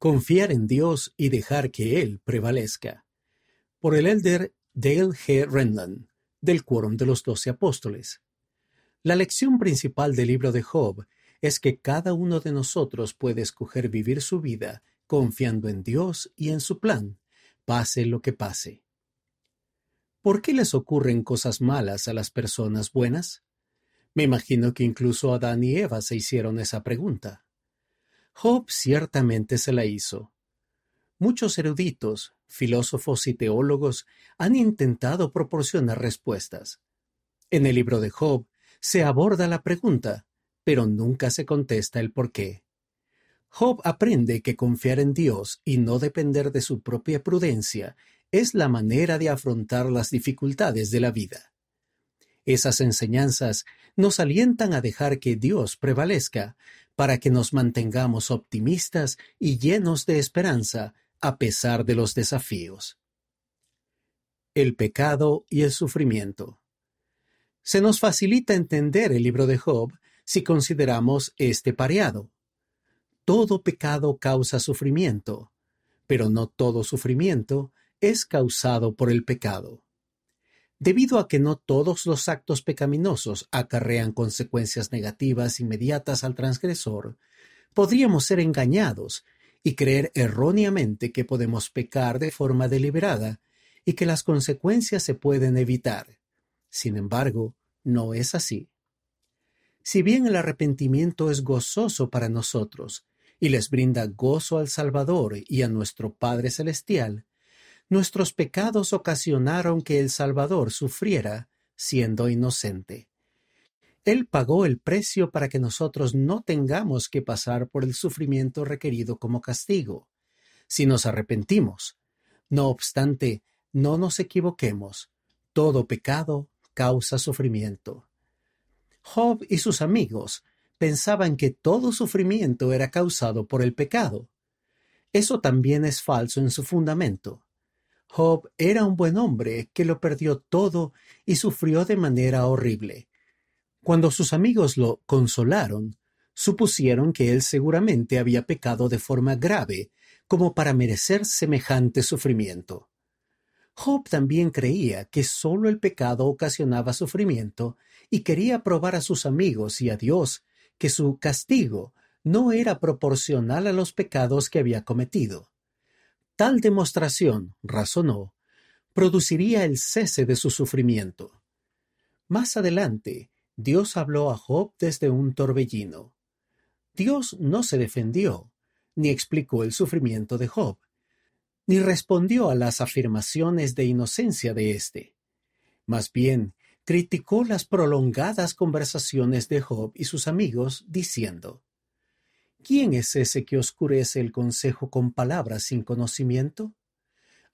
Confiar en Dios y dejar que Él prevalezca. Por el elder Dale G. Renland, del Quórum de los Doce Apóstoles. La lección principal del libro de Job es que cada uno de nosotros puede escoger vivir su vida confiando en Dios y en su plan, pase lo que pase. ¿Por qué les ocurren cosas malas a las personas buenas? Me imagino que incluso Adán y Eva se hicieron esa pregunta. Job ciertamente se la hizo. Muchos eruditos, filósofos y teólogos han intentado proporcionar respuestas. En el libro de Job se aborda la pregunta, pero nunca se contesta el por qué. Job aprende que confiar en Dios y no depender de su propia prudencia es la manera de afrontar las dificultades de la vida. Esas enseñanzas nos alientan a dejar que Dios prevalezca para que nos mantengamos optimistas y llenos de esperanza a pesar de los desafíos. El pecado y el sufrimiento. Se nos facilita entender el libro de Job si consideramos este pareado. Todo pecado causa sufrimiento, pero no todo sufrimiento es causado por el pecado. Debido a que no todos los actos pecaminosos acarrean consecuencias negativas inmediatas al transgresor, podríamos ser engañados y creer erróneamente que podemos pecar de forma deliberada y que las consecuencias se pueden evitar. Sin embargo, no es así. Si bien el arrepentimiento es gozoso para nosotros y les brinda gozo al Salvador y a nuestro Padre Celestial, Nuestros pecados ocasionaron que el Salvador sufriera siendo inocente. Él pagó el precio para que nosotros no tengamos que pasar por el sufrimiento requerido como castigo, si nos arrepentimos. No obstante, no nos equivoquemos. Todo pecado causa sufrimiento. Job y sus amigos pensaban que todo sufrimiento era causado por el pecado. Eso también es falso en su fundamento. Job era un buen hombre que lo perdió todo y sufrió de manera horrible. Cuando sus amigos lo consolaron, supusieron que él seguramente había pecado de forma grave como para merecer semejante sufrimiento. Job también creía que sólo el pecado ocasionaba sufrimiento y quería probar a sus amigos y a Dios que su castigo no era proporcional a los pecados que había cometido. Tal demostración, razonó, produciría el cese de su sufrimiento. Más adelante, Dios habló a Job desde un torbellino. Dios no se defendió, ni explicó el sufrimiento de Job, ni respondió a las afirmaciones de inocencia de éste. Más bien, criticó las prolongadas conversaciones de Job y sus amigos, diciendo, ¿Quién es ese que oscurece el consejo con palabras sin conocimiento?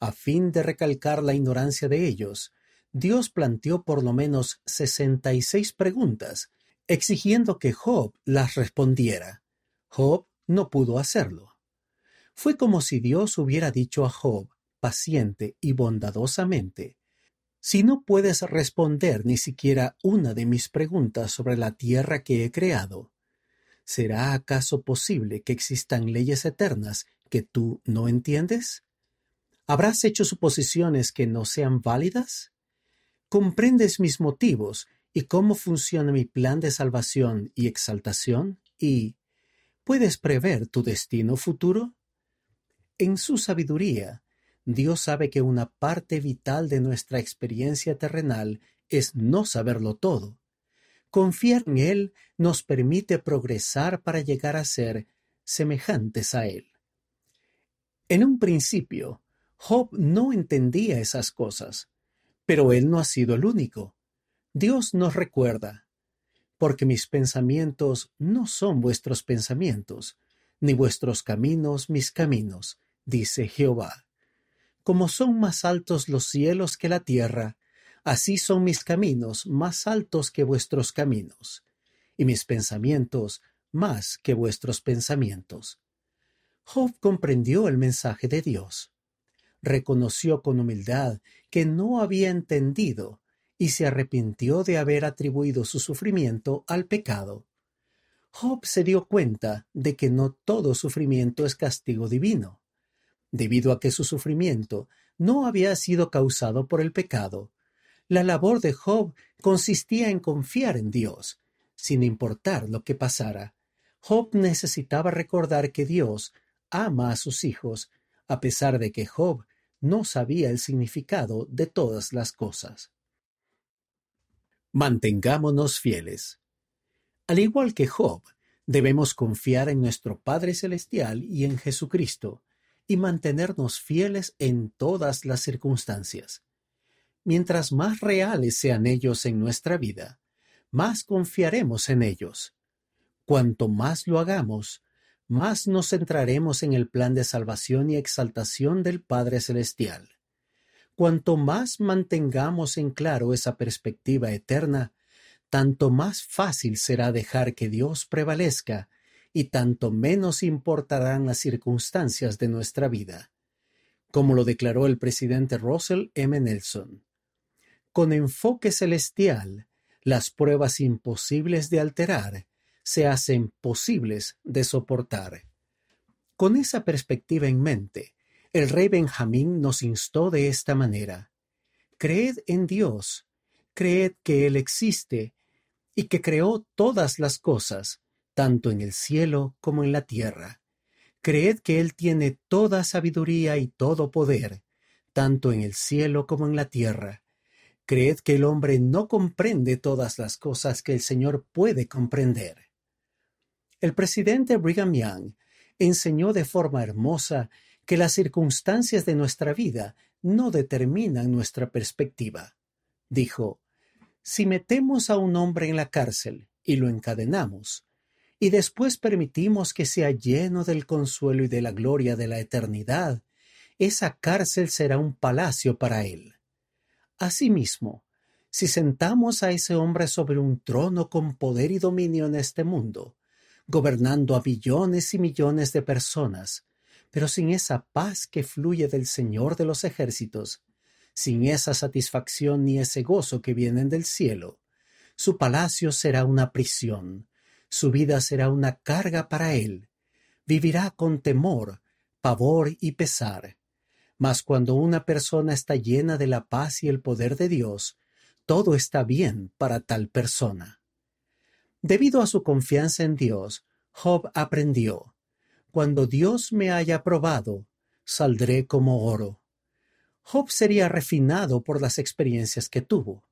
A fin de recalcar la ignorancia de ellos, Dios planteó por lo menos sesenta y seis preguntas, exigiendo que Job las respondiera. Job no pudo hacerlo. Fue como si Dios hubiera dicho a Job, paciente y bondadosamente, si no puedes responder ni siquiera una de mis preguntas sobre la tierra que he creado, ¿Será acaso posible que existan leyes eternas que tú no entiendes? ¿Habrás hecho suposiciones que no sean válidas? ¿Comprendes mis motivos y cómo funciona mi plan de salvación y exaltación? ¿Y puedes prever tu destino futuro? En su sabiduría, Dios sabe que una parte vital de nuestra experiencia terrenal es no saberlo todo Confiar en Él nos permite progresar para llegar a ser semejantes a Él. En un principio, Job no entendía esas cosas, pero él no ha sido el único. Dios nos recuerda, porque mis pensamientos no son vuestros pensamientos, ni vuestros caminos mis caminos, dice Jehová. Como son más altos los cielos que la tierra, Así son mis caminos más altos que vuestros caminos, y mis pensamientos más que vuestros pensamientos. Job comprendió el mensaje de Dios. Reconoció con humildad que no había entendido y se arrepintió de haber atribuido su sufrimiento al pecado. Job se dio cuenta de que no todo sufrimiento es castigo divino. Debido a que su sufrimiento no había sido causado por el pecado, la labor de Job consistía en confiar en Dios, sin importar lo que pasara. Job necesitaba recordar que Dios ama a sus hijos, a pesar de que Job no sabía el significado de todas las cosas. Mantengámonos fieles. Al igual que Job, debemos confiar en nuestro Padre Celestial y en Jesucristo, y mantenernos fieles en todas las circunstancias. Mientras más reales sean ellos en nuestra vida, más confiaremos en ellos. Cuanto más lo hagamos, más nos centraremos en el plan de salvación y exaltación del Padre Celestial. Cuanto más mantengamos en claro esa perspectiva eterna, tanto más fácil será dejar que Dios prevalezca y tanto menos importarán las circunstancias de nuestra vida, como lo declaró el presidente Russell M. Nelson. Con enfoque celestial, las pruebas imposibles de alterar se hacen posibles de soportar. Con esa perspectiva en mente, el rey Benjamín nos instó de esta manera. Creed en Dios, creed que Él existe y que creó todas las cosas, tanto en el cielo como en la tierra. Creed que Él tiene toda sabiduría y todo poder, tanto en el cielo como en la tierra. Creed que el hombre no comprende todas las cosas que el Señor puede comprender. El presidente Brigham Young enseñó de forma hermosa que las circunstancias de nuestra vida no determinan nuestra perspectiva. Dijo, si metemos a un hombre en la cárcel y lo encadenamos, y después permitimos que sea lleno del consuelo y de la gloria de la eternidad, esa cárcel será un palacio para él. Asimismo, si sentamos a ese hombre sobre un trono con poder y dominio en este mundo, gobernando a billones y millones de personas, pero sin esa paz que fluye del Señor de los ejércitos, sin esa satisfacción ni ese gozo que vienen del cielo. Su palacio será una prisión, su vida será una carga para él. Vivirá con temor, pavor y pesar. Mas cuando una persona está llena de la paz y el poder de Dios, todo está bien para tal persona. Debido a su confianza en Dios, Job aprendió, Cuando Dios me haya probado, saldré como oro. Job sería refinado por las experiencias que tuvo,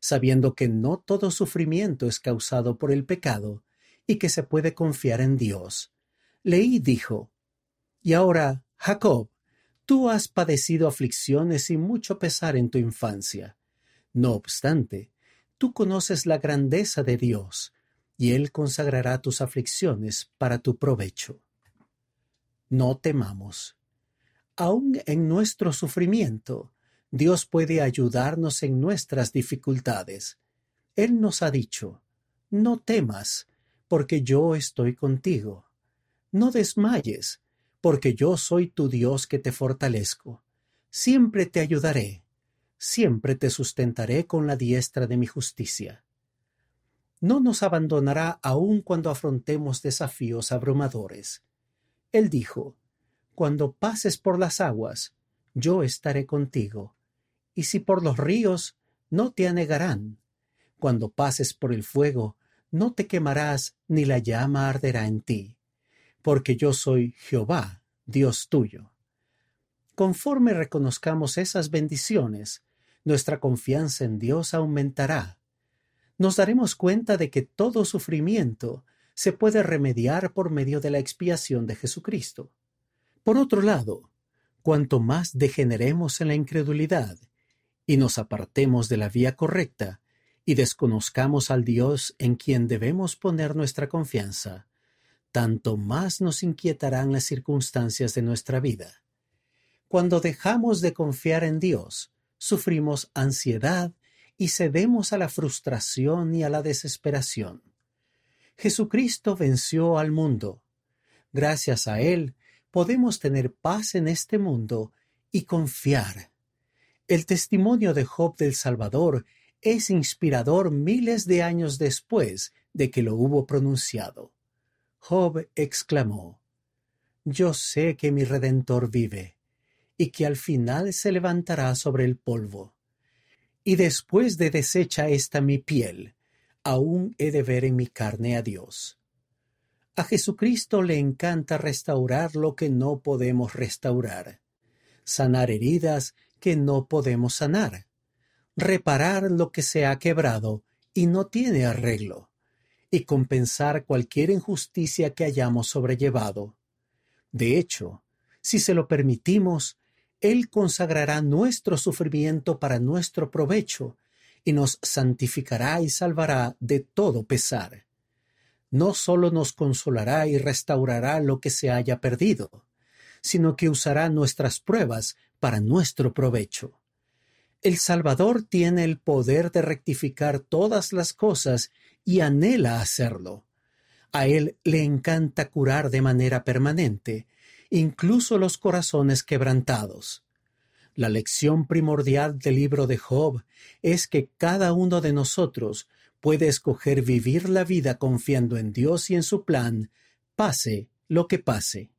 sabiendo que no todo sufrimiento es causado por el pecado y que se puede confiar en Dios. Leí dijo, Y ahora, Jacob, tú has padecido aflicciones y mucho pesar en tu infancia. No obstante, tú conoces la grandeza de Dios, y Él consagrará tus aflicciones para tu provecho. No temamos aún en nuestro sufrimiento, Dios puede ayudarnos en nuestras dificultades. Él nos ha dicho, no temas, porque yo estoy contigo. No desmayes, porque yo soy tu Dios que te fortalezco. Siempre te ayudaré, siempre te sustentaré con la diestra de mi justicia. No nos abandonará aun cuando afrontemos desafíos abrumadores. Él dijo, cuando pases por las aguas, yo estaré contigo, y si por los ríos, no te anegarán. Cuando pases por el fuego, no te quemarás, ni la llama arderá en ti, porque yo soy Jehová, Dios tuyo. Conforme reconozcamos esas bendiciones, nuestra confianza en Dios aumentará. Nos daremos cuenta de que todo sufrimiento se puede remediar por medio de la expiación de Jesucristo. Por otro lado, cuanto más degeneremos en la incredulidad y nos apartemos de la vía correcta y desconozcamos al Dios en quien debemos poner nuestra confianza, tanto más nos inquietarán las circunstancias de nuestra vida. Cuando dejamos de confiar en Dios, sufrimos ansiedad y cedemos a la frustración y a la desesperación. Jesucristo venció al mundo. Gracias a Él podemos tener paz en este mundo y confiar. El testimonio de Job del Salvador es inspirador miles de años después de que lo hubo pronunciado. Job exclamó, Yo sé que mi Redentor vive, y que al final se levantará sobre el polvo. Y después de deshecha esta mi piel, aún he de ver en mi carne a Dios. A Jesucristo le encanta restaurar lo que no podemos restaurar, sanar heridas que no podemos sanar, reparar lo que se ha quebrado y no tiene arreglo, y compensar cualquier injusticia que hayamos sobrellevado. De hecho, si se lo permitimos, Él consagrará nuestro sufrimiento para nuestro provecho y nos santificará y salvará de todo pesar. No sólo nos consolará y restaurará lo que se haya perdido, sino que usará nuestras pruebas para nuestro provecho. El Salvador tiene el poder de rectificar todas las cosas y anhela hacerlo. A Él le encanta curar de manera permanente, incluso los corazones quebrantados. La lección primordial del libro de Job es que cada uno de nosotros puede escoger vivir la vida confiando en Dios y en su plan, pase lo que pase.